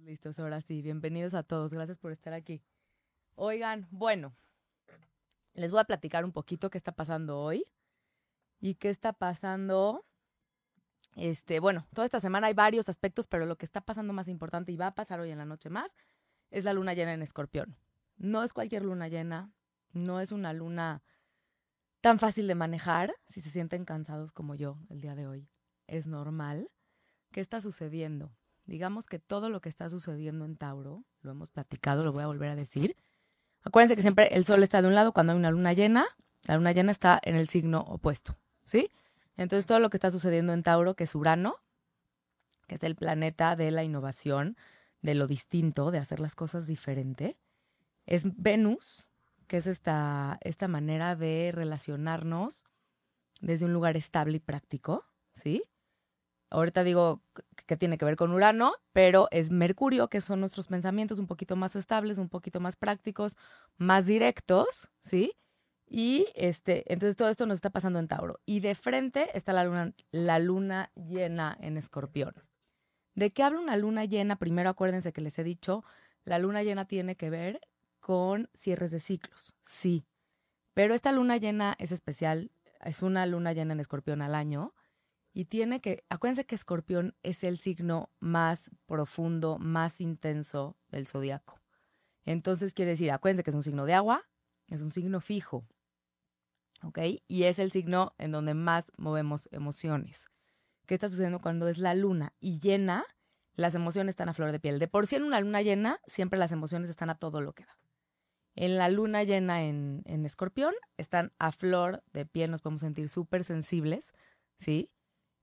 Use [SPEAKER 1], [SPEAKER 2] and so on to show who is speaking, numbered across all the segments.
[SPEAKER 1] listos, ahora sí. Bienvenidos a todos. Gracias por estar aquí. Oigan, bueno, les voy a platicar un poquito qué está pasando hoy y qué está pasando. Este, bueno, toda esta semana hay varios aspectos, pero lo que está pasando más importante y va a pasar hoy en la noche más es la luna llena en Escorpión. No es cualquier luna llena, no es una luna tan fácil de manejar si se sienten cansados como yo el día de hoy. Es normal. ¿Qué está sucediendo? Digamos que todo lo que está sucediendo en Tauro, lo hemos platicado, lo voy a volver a decir. Acuérdense que siempre el sol está de un lado cuando hay una luna llena, la luna llena está en el signo opuesto, ¿sí? Entonces todo lo que está sucediendo en Tauro, que es Urano, que es el planeta de la innovación, de lo distinto, de hacer las cosas diferente, es Venus, que es esta, esta manera de relacionarnos desde un lugar estable y práctico, ¿sí? Ahorita digo que tiene que ver con Urano, pero es Mercurio, que son nuestros pensamientos un poquito más estables, un poquito más prácticos, más directos, ¿sí? Y este, entonces todo esto nos está pasando en Tauro. Y de frente está la luna, la luna llena en Escorpión. ¿De qué habla una luna llena? Primero acuérdense que les he dicho, la luna llena tiene que ver con cierres de ciclos, sí. Pero esta luna llena es especial, es una luna llena en Escorpión al año y tiene que, acuérdense que Escorpión es el signo más profundo, más intenso del zodiaco. Entonces quiere decir, acuérdense que es un signo de agua, es un signo fijo, ¿ok? Y es el signo en donde más movemos emociones. ¿Qué está sucediendo cuando es la luna y llena? Las emociones están a flor de piel. De por sí en una luna llena, siempre las emociones están a todo lo que da. En la luna llena en, en escorpión, están a flor de piel, nos podemos sentir súper sensibles, ¿sí?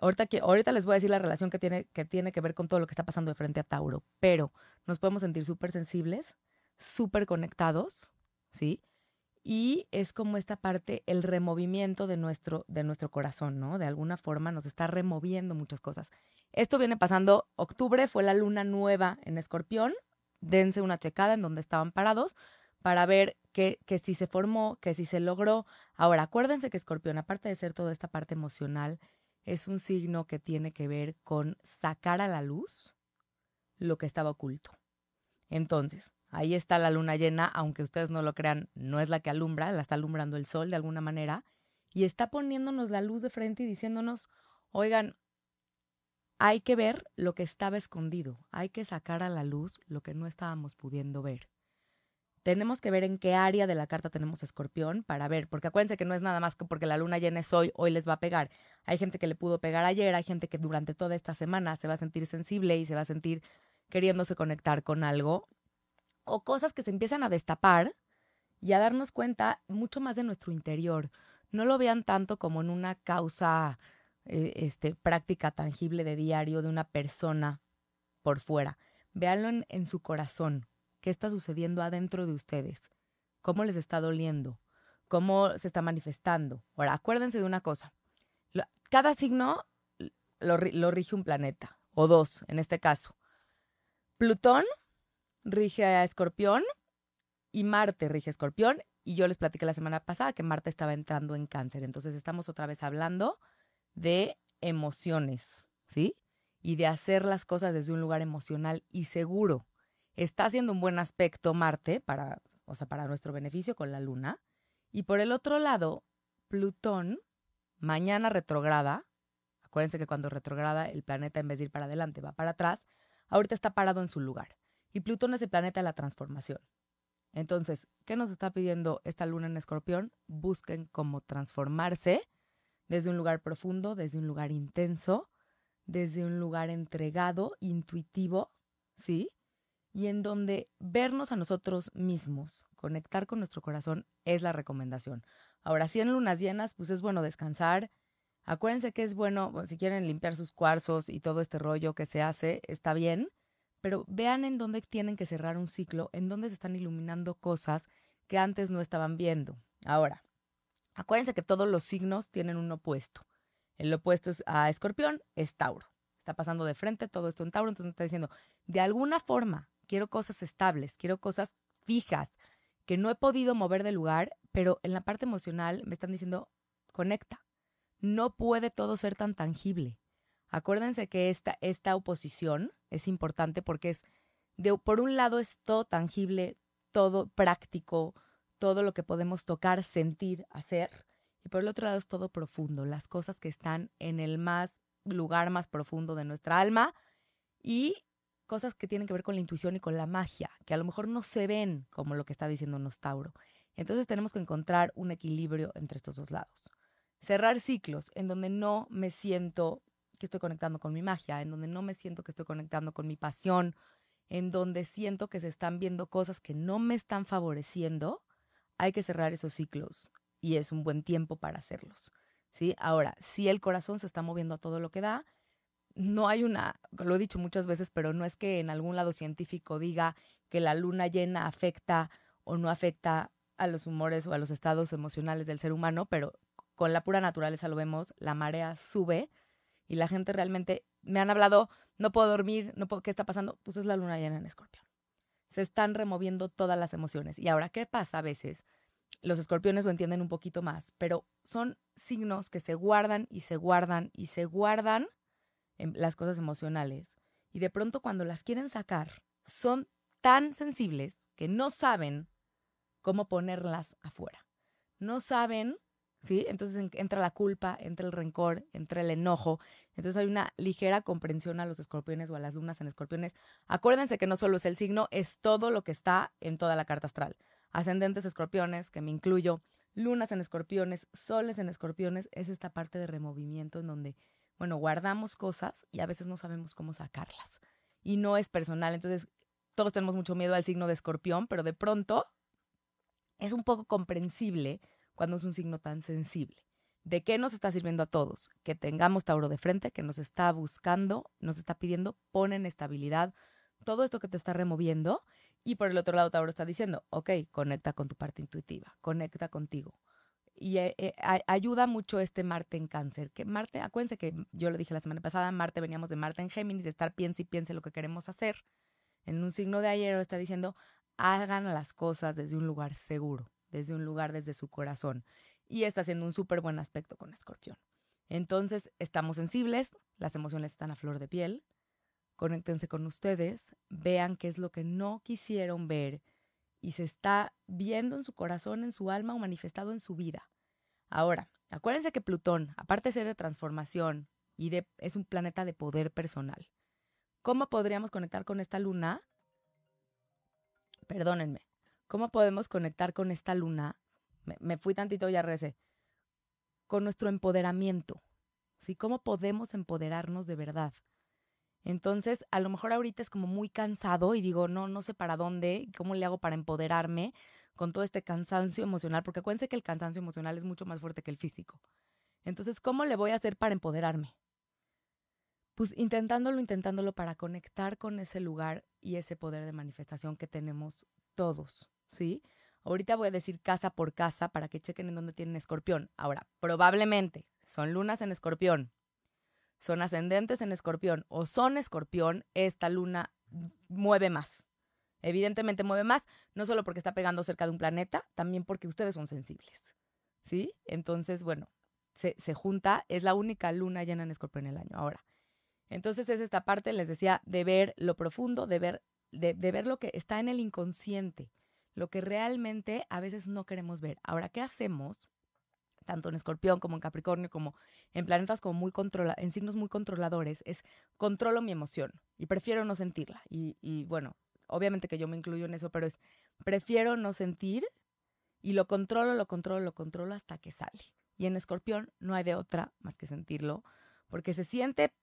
[SPEAKER 1] Ahorita, ahorita les voy a decir la relación que tiene, que tiene que ver con todo lo que está pasando de frente a Tauro, pero nos podemos sentir súper sensibles, súper conectados, ¿sí? Y es como esta parte, el removimiento de nuestro, de nuestro corazón, ¿no? De alguna forma nos está removiendo muchas cosas. Esto viene pasando, octubre fue la luna nueva en Escorpión, dense una checada en donde estaban parados para ver que, que si se formó, que si se logró. Ahora, acuérdense que Escorpión, aparte de ser toda esta parte emocional, es un signo que tiene que ver con sacar a la luz lo que estaba oculto. Entonces, ahí está la luna llena, aunque ustedes no lo crean, no es la que alumbra, la está alumbrando el sol de alguna manera, y está poniéndonos la luz de frente y diciéndonos, oigan, hay que ver lo que estaba escondido, hay que sacar a la luz lo que no estábamos pudiendo ver tenemos que ver en qué área de la carta tenemos escorpión para ver, porque acuérdense que no es nada más que porque la luna llena es hoy, hoy les va a pegar. Hay gente que le pudo pegar ayer, hay gente que durante toda esta semana se va a sentir sensible y se va a sentir queriéndose conectar con algo, o cosas que se empiezan a destapar y a darnos cuenta mucho más de nuestro interior. No lo vean tanto como en una causa eh, este, práctica, tangible de diario de una persona por fuera. Véanlo en, en su corazón, qué está sucediendo adentro de ustedes, cómo les está doliendo, cómo se está manifestando. Ahora, acuérdense de una cosa, cada signo lo, rige un planeta, o dos en este caso. Plutón rige a Escorpión y Marte rige a Escorpión. Y yo les platiqué la semana pasada que Marte estaba entrando en cáncer. Entonces estamos otra vez hablando de emociones, ¿sí? Y de hacer las cosas desde un lugar emocional y seguro está haciendo un buen aspecto Marte para, o sea, para nuestro beneficio con la Luna. Y por el otro lado, Plutón, mañana retrograda, acuérdense que cuando retrograda el planeta en vez de ir para adelante va para atrás, ahorita está parado en su lugar. Y Plutón es el planeta de la transformación. Entonces, ¿qué nos está pidiendo esta luna en escorpión? Busquen cómo transformarse desde un lugar profundo, desde un lugar intenso, desde un lugar entregado, intuitivo, ¿sí? Y en donde vernos a nosotros mismos, conectar con nuestro corazón es la recomendación. Ahora, si en lunas llenas, pues es bueno descansar. Acuérdense que es bueno, si quieren limpiar sus cuarzos y todo este rollo que se hace, está bien, pero vean en dónde tienen que cerrar un ciclo, en dónde se están iluminando cosas que antes no estaban viendo. Ahora, acuérdense que todos los signos tienen un opuesto. El opuesto a Escorpión es Tauro. Está pasando de frente todo esto en Tauro, entonces está diciendo, de alguna forma, quiero cosas estables, quiero cosas fijas, que no he podido mover de lugar, pero en la parte emocional me están diciendo, conecta. No puede todo ser tan tangible. Acuérdense que esta, esta oposición es importante porque es de, por un lado es todo tangible, todo práctico, todo lo que podemos tocar, sentir, hacer. Y por el otro lado es todo profundo, las cosas que están en el más lugar más profundo de nuestra alma y cosas que tienen que ver con la intuición y con la magia, que a lo mejor no se ven como lo que está diciendo Nostauro. Entonces tenemos que encontrar un equilibrio entre estos dos lados. Cerrar ciclos en donde no me siento que estoy conectando con mi magia, en donde no me siento que estoy conectando con mi pasión, en donde siento que se están viendo cosas que no me están favoreciendo, hay que cerrar esos ciclos y es un buen tiempo para hacerlos. ¿sí? Ahora, si el corazón se está moviendo a todo lo que da, no hay una, lo he dicho muchas veces, pero no es que en algún lado científico diga que la luna llena afecta o no afecta a los humores o a los estados emocionales del ser humano, pero con la pura naturaleza lo vemos, la marea sube y la gente realmente me han hablado, no puedo dormir, no puedo, ¿qué está pasando? Pues es la luna llena en escorpión. Se están removiendo todas las emociones. Y ahora, ¿qué pasa a veces? los escorpiones lo entienden un poquito más, pero son signos que se guardan y se guardan y se guardan en las cosas emocionales. Y de pronto cuando las quieren sacar, son tan sensibles que no saben cómo ponerlas afuera. No saben, ¿sí? Entonces entra la culpa, entra el rencor, entra el enojo. Entonces hay una ligera comprensión a los escorpiones o a las lunas en escorpiones. Acuérdense que no solo es el signo, es todo lo que está en toda la carta astral ascendentes escorpiones, que me incluyo, lunas en escorpiones, soles en escorpiones, es esta parte de removimiento en donde, bueno, guardamos cosas y a veces no sabemos cómo sacarlas. Y no es personal, entonces todos tenemos mucho miedo al signo de escorpión, pero de pronto es un poco comprensible cuando es un signo tan sensible. ¿De qué nos está sirviendo a todos? Que tengamos Tauro de frente, que nos está buscando, nos está pidiendo, ponen estabilidad, todo esto que te está removiendo y por el otro lado, Tauro está diciendo, ok, conecta con tu parte intuitiva, conecta contigo. Y eh, eh, ayuda mucho este Marte en cáncer. Que Marte, acuérdense que yo lo dije la semana pasada, Marte veníamos de Marte en Géminis, de estar piense y piense lo que queremos hacer. En un signo de ayer está diciendo, hagan las cosas desde un lugar seguro, desde un lugar desde su corazón. Y está haciendo un súper buen aspecto con Escorpión. Entonces, estamos sensibles, las emociones están a flor de piel, conéctense con ustedes, vean qué es lo que no quisieron ver y se está viendo en su corazón, en su alma o manifestado en su vida. Ahora, acuérdense que Plutón, aparte de ser de transformación y de, es un planeta de poder personal. ¿Cómo podríamos conectar con esta luna? Perdónenme. ¿Cómo podemos conectar con esta luna? Me, fui tantito y ya regresé. Con nuestro empoderamiento. ¿Sí? ¿Cómo podemos empoderarnos de verdad? Entonces, a lo mejor ahorita es como muy cansado y digo, no, no sé para dónde, cómo le hago para empoderarme con todo este cansancio emocional, porque acuérdense que el cansancio emocional es mucho más fuerte que el físico. Entonces, ¿cómo le voy a hacer para empoderarme? Pues intentándolo, intentándolo para conectar con ese lugar y ese poder de manifestación que tenemos todos, ¿sí? Ahorita voy a decir casa por casa para que chequen en dónde tienen escorpión. Ahora, probablemente son lunas en escorpión, son ascendentes en escorpión o son escorpión, esta luna mueve más. Evidentemente mueve más, no solo porque está pegando cerca de un planeta, también porque ustedes son sensibles. ¿Sí? Entonces, bueno, se, junta, es la única luna llena en escorpión el año. Ahora, entonces es esta parte, les decía, de ver lo profundo, de ver, de ver lo que está en el inconsciente, lo que realmente a veces no queremos ver. Ahora, ¿qué hacemos? tanto en Escorpión como en Capricornio, como en planetas como muy controla en signos muy controladores, es controlo mi emoción y prefiero no sentirla. Y bueno, obviamente que yo me incluyo en eso, pero es prefiero no sentir y lo controlo, lo controlo, lo controlo hasta que sale. Y en Escorpión no hay de otra más que sentirlo, porque se siente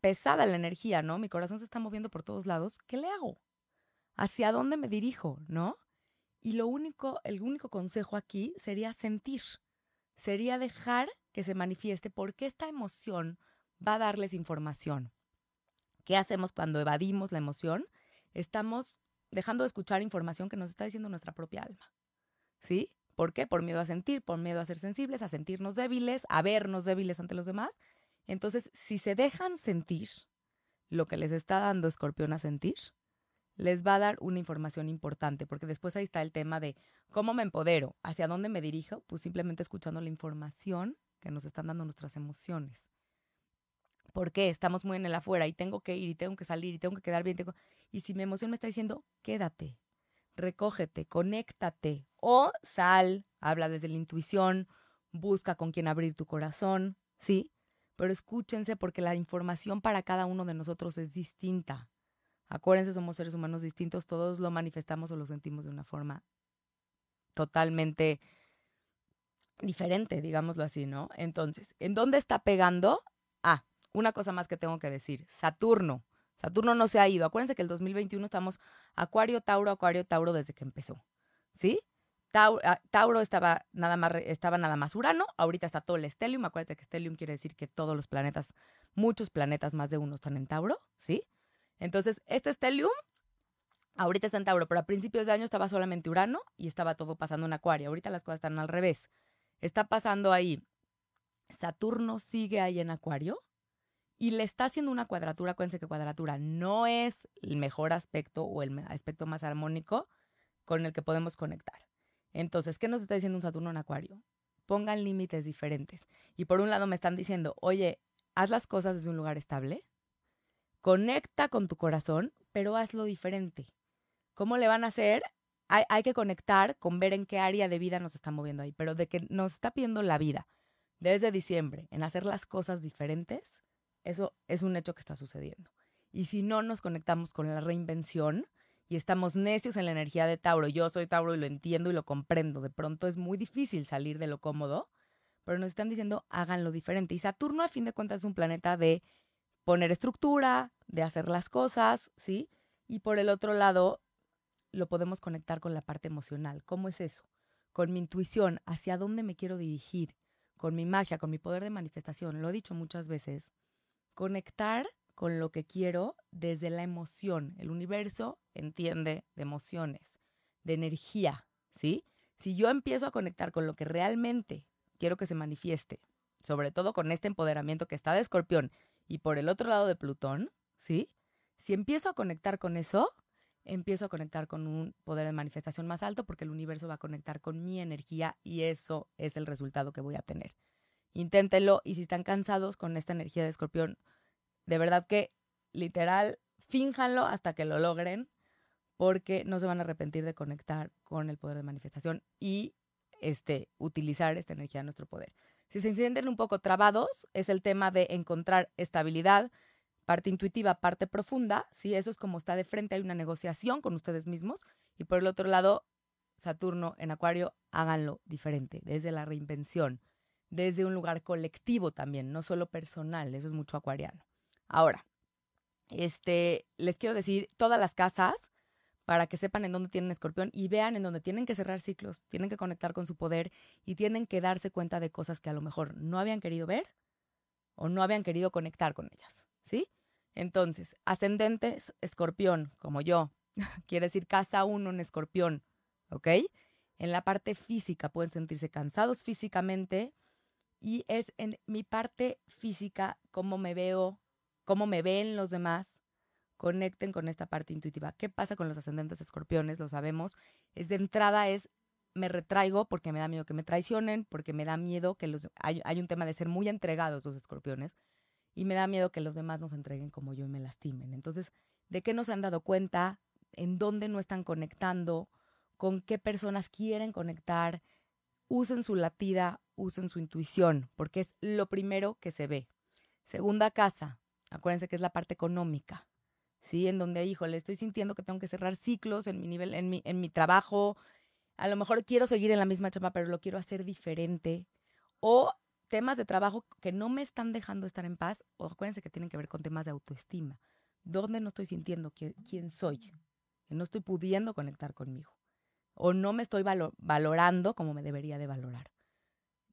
[SPEAKER 1] pesada la energía, ¿no? Mi corazón se está moviendo por todos lados. ¿Qué le hago? ¿Hacia dónde me dirijo, no? Y lo único, el único consejo aquí sería sentir sería dejar que se manifieste porque esta emoción va a darles información. ¿Qué hacemos cuando evadimos la emoción? Estamos dejando de escuchar información que nos está diciendo nuestra propia alma. ¿Sí? ¿Por qué? Por miedo a sentir, por miedo a ser sensibles, a sentirnos débiles, a vernos débiles ante los demás. Entonces, si se dejan sentir lo que les está dando Escorpión a sentir, les va a dar una información importante, porque después ahí está el tema de cómo me empodero, hacia dónde me dirijo, pues simplemente escuchando la información que nos están dando nuestras emociones. ¿Por qué? Estamos muy en el afuera y tengo que ir y tengo que salir y tengo que quedar bien. Y si mi emoción me está diciendo, quédate, recógete, conéctate o sal, habla desde la intuición, busca con quién abrir tu corazón, ¿sí? Pero escúchense porque la información para cada uno de nosotros es distinta. Acuérdense, somos seres humanos distintos, todos lo manifestamos o lo sentimos de una forma totalmente diferente, digámoslo así, ¿no? Entonces, ¿en dónde está pegando? Ah, una cosa más que tengo que decir, Saturno. Saturno no se ha ido. Acuérdense que el 2021 estamos Acuario, Tauro, Acuario, Tauro desde que empezó. ¿Sí? Ah, Tauro, estaba, nada más, estaba nada más Urano, ahorita está todo el Stellium. Acuérdense que Stellium quiere decir que todos los planetas, muchos planetas, más de uno, están en Tauro. ¿Sí? Entonces, este Stellium ahorita está en Tauro, pero a principios de año estaba solamente Urano y estaba todo pasando en Acuario. Ahorita las cosas están al revés. Está pasando ahí. Saturno sigue ahí en Acuario y le está haciendo una cuadratura. Acuérdense que cuadratura no es el mejor aspecto o el aspecto más armónico con el que podemos conectar. Entonces, ¿qué nos está diciendo un Saturno en Acuario? Pongan límites diferentes. Y por un lado me están diciendo, oye, haz las cosas desde un lugar estable, conecta con tu corazón, pero hazlo diferente. ¿Cómo le van a hacer? Hay, hay, que conectar con ver en qué área de vida nos está moviendo ahí, pero de que nos está pidiendo la vida desde diciembre en hacer las cosas diferentes, eso es un hecho que está sucediendo. Y si no nos conectamos con la reinvención y estamos necios en la energía de Tauro, yo soy Tauro y lo entiendo y lo comprendo, de pronto es muy difícil salir de lo cómodo, pero nos están diciendo háganlo diferente. Y Saturno a fin de cuentas es un planeta de poner estructura, de hacer las cosas, ¿sí? Y por el otro lado, lo podemos conectar con la parte emocional. ¿Cómo es eso? Con mi intuición, hacia dónde me quiero dirigir, con mi magia, con mi poder de manifestación. Lo he dicho muchas veces conectar con lo que quiero desde la emoción. El universo entiende de emociones, de energía, ¿sí? Si yo empiezo a conectar con lo que realmente quiero que se manifieste, sobre todo con este empoderamiento que está de escorpión y por el otro lado de Plutón, ¿sí? Si empiezo a conectar con eso, empiezo a conectar con un poder de manifestación más alto porque el universo va a conectar con mi energía y eso es el resultado que voy a tener. Inténtenlo y si están cansados con esta energía de escorpión, de verdad que literal, fínjanlo hasta que lo logren porque no se van a arrepentir de conectar con el poder de manifestación y este, utilizar esta energía a nuestro poder. Si se sienten un poco trabados, es el tema de encontrar estabilidad, parte intuitiva, parte profunda, si eso es como está de frente, hay una negociación con ustedes mismos, y por el otro lado, Saturno en Acuario, háganlo diferente, desde la reinvención, desde un lugar colectivo también, no solo personal, eso es mucho acuariano. Ahora, este, les quiero decir todas las casas para que sepan en dónde tienen escorpión y vean en dónde tienen que cerrar ciclos, tienen que conectar con su poder y tienen que darse cuenta de cosas que a lo mejor no habían querido ver o no habían querido conectar con ellas, ¿sí? Entonces, ascendentes escorpión, como yo, quiere decir casa uno en escorpión, ¿ok? En la parte física pueden sentirse cansados físicamente, y es en mi parte física, cómo me veo, cómo me ven los demás, conecten con esta parte intuitiva. ¿Qué pasa con los ascendentes escorpiones? Lo sabemos. Es de entrada es me retraigo porque me da miedo que me traicionen, porque me da miedo que los hay, hay un tema de ser muy entregados los escorpiones y me da miedo que los demás nos entreguen como yo y me lastimen. Entonces, ¿de qué no se han dado cuenta? ¿En dónde no están conectando? ¿Con qué personas quieren conectar? Usen su latida, usen su intuición, porque es lo primero que se ve. Segunda casa, acuérdense que es la parte económica, ¿sí? En donde, híjole, estoy sintiendo que tengo que cerrar ciclos en mi nivel, en mi, en mi trabajo. A lo mejor quiero seguir en la misma chamba, pero lo quiero hacer diferente. O temas de trabajo que no me están dejando estar en paz, o acuérdense que tienen que ver con temas de autoestima. ¿Dónde no estoy sintiendo quién soy? Que no estoy pudiendo conectar conmigo. O no me estoy valorando como me debería de valorar.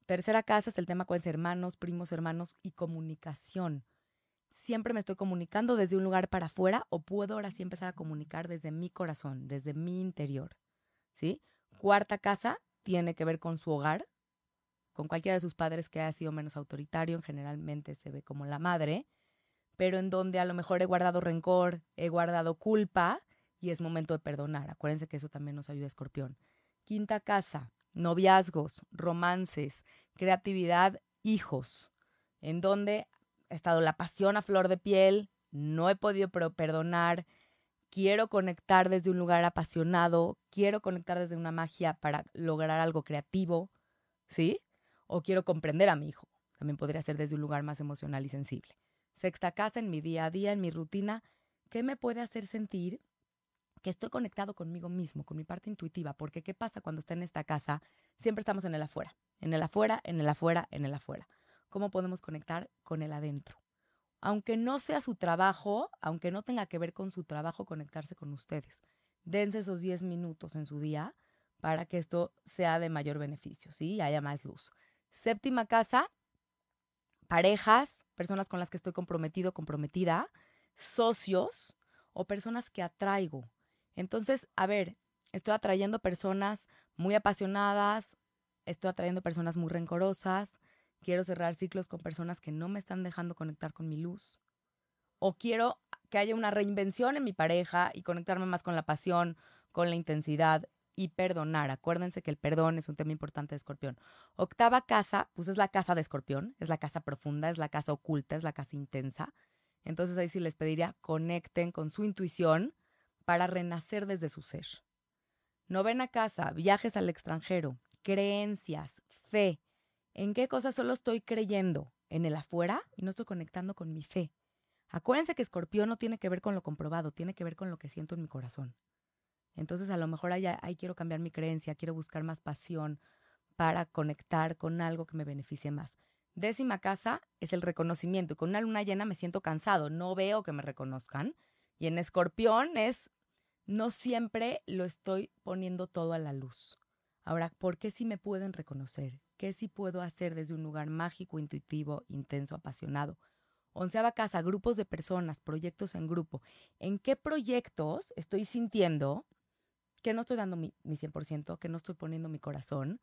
[SPEAKER 1] Tercera casa es el tema con hermanos, primos, hermanos y comunicación. Siempre me estoy comunicando desde un lugar para afuera o puedo ahora sí empezar a comunicar desde mi corazón, desde mi interior. ¿Sí? Cuarta casa tiene que ver con su hogar, con cualquiera de sus padres que haya sido menos autoritario, generalmente se ve como la madre, pero en donde a lo mejor he guardado rencor, he guardado culpa y es momento de perdonar. Acuérdense que eso también nos ayuda Escorpión. Quinta casa, noviazgos, romances, creatividad, hijos, en donde ha estado la pasión a flor de piel, no he podido perdonar, quiero conectar desde un lugar apasionado, quiero conectar desde una magia para lograr algo creativo, ¿sí? O quiero comprender a mi hijo. También podría ser desde un lugar más emocional y sensible. Sexta casa, en mi día a día, en mi rutina, ¿qué me puede hacer sentir que estoy conectado conmigo mismo, con mi parte intuitiva? Porque ¿qué pasa cuando está en esta casa? Siempre estamos en el afuera, en el afuera, en el afuera, en el afuera. ¿Cómo podemos conectar con el adentro? aunque no sea su trabajo, aunque no tenga que ver con su trabajo, conectarse con ustedes. Dense esos 10 minutos en su día para que esto sea de mayor beneficio, ¿sí? Y haya más luz. Séptima casa, parejas, personas con las que estoy comprometido, comprometida, socios o personas que atraigo. Entonces, a ver, estoy atrayendo personas muy apasionadas, estoy atrayendo personas muy rencorosas, quiero cerrar ciclos con personas que no me están dejando conectar con mi luz. O quiero que haya una reinvención en mi pareja y conectarme más con la pasión, con la intensidad y perdonar. Acuérdense que el perdón es un tema importante de escorpión. Octava casa, pues es la casa de escorpión, es la casa profunda, es la casa oculta, es la casa intensa. Entonces ahí sí les pediría conecten con su intuición para renacer desde su ser. Novena casa, viajes al extranjero, creencias, fe, ¿En qué cosas solo estoy creyendo? ¿En el afuera? Y no estoy conectando con mi fe. Acuérdense que escorpión no tiene que ver con lo comprobado, tiene que ver con lo que siento en mi corazón. Entonces a lo mejor ahí, ahí quiero cambiar mi creencia, quiero buscar más pasión para conectar con algo que me beneficie más. Décima casa es el reconocimiento. Y con una luna llena me siento cansado, no veo que me reconozcan. Y en escorpión es, no siempre lo estoy poniendo todo a la luz. Ahora, ¿por qué sí me pueden reconocer? ¿Qué sí puedo hacer desde un lugar mágico, intuitivo, intenso, apasionado? Onceava casa, grupos de personas, proyectos en grupo. ¿En qué proyectos estoy sintiendo que no estoy dando mi, mi 100%, que no estoy poniendo mi corazón,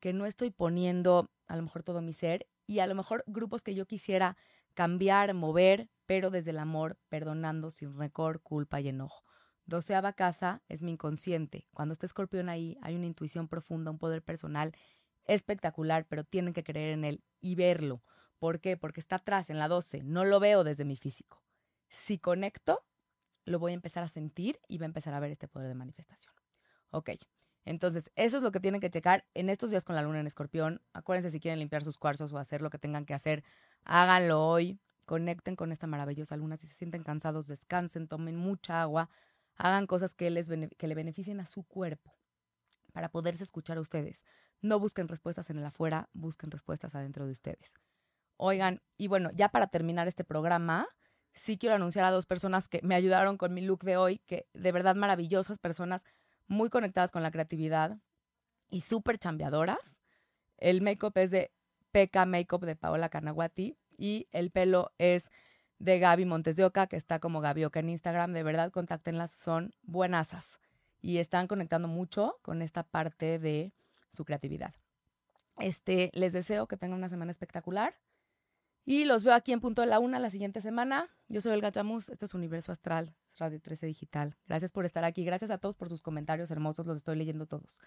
[SPEAKER 1] que no estoy poniendo a lo mejor todo mi ser y a lo mejor grupos que yo quisiera cambiar, mover, pero desde el amor, perdonando, sin récord, culpa y enojo. Doceava casa es mi inconsciente. Cuando está escorpión ahí, hay una intuición profunda, un poder personal espectacular, pero tienen que creer en él y verlo. ¿Por qué? Porque está atrás, en la 12. No lo veo desde mi físico. Si conecto, lo voy a empezar a sentir y va a empezar a ver este poder de manifestación. Ok. Entonces, eso es lo que tienen que checar en estos días con la luna en escorpión. Acuérdense si quieren limpiar sus cuarzos o hacer lo que tengan que hacer, háganlo hoy. Conecten con esta maravillosa luna. Si se sienten cansados, descansen, tomen mucha agua, hagan cosas que, les que le beneficien a su cuerpo para poderse escuchar a ustedes. No busquen respuestas en el afuera, busquen respuestas adentro de ustedes. Oigan, y bueno, ya para terminar este programa, sí quiero anunciar a dos personas que me ayudaron con mi look de hoy, que de verdad maravillosas personas, muy conectadas con la creatividad y súper chambeadoras. El make-up es de PK Makeup de Paola Canaguati y el pelo es de Gaby Montes de Oca, que está como Gaby Oca en Instagram. De verdad, contáctenlas, son buenasas y están conectando mucho con esta parte de su creatividad. Este, les deseo que tengan una semana espectacular. Y los veo aquí en Punto de la Una la siguiente semana. Yo soy Elga Chamus, esto es Universo Astral, Radio 13 Digital. Gracias por estar aquí, gracias a todos por sus comentarios hermosos, los estoy leyendo todos.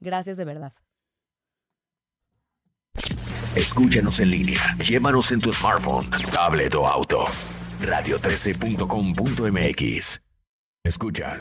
[SPEAKER 1] Gracias de verdad.
[SPEAKER 2] Escúchanos en línea, llévanos en tu smartphone, tablet o auto. Radio13.com.mx. Escuchas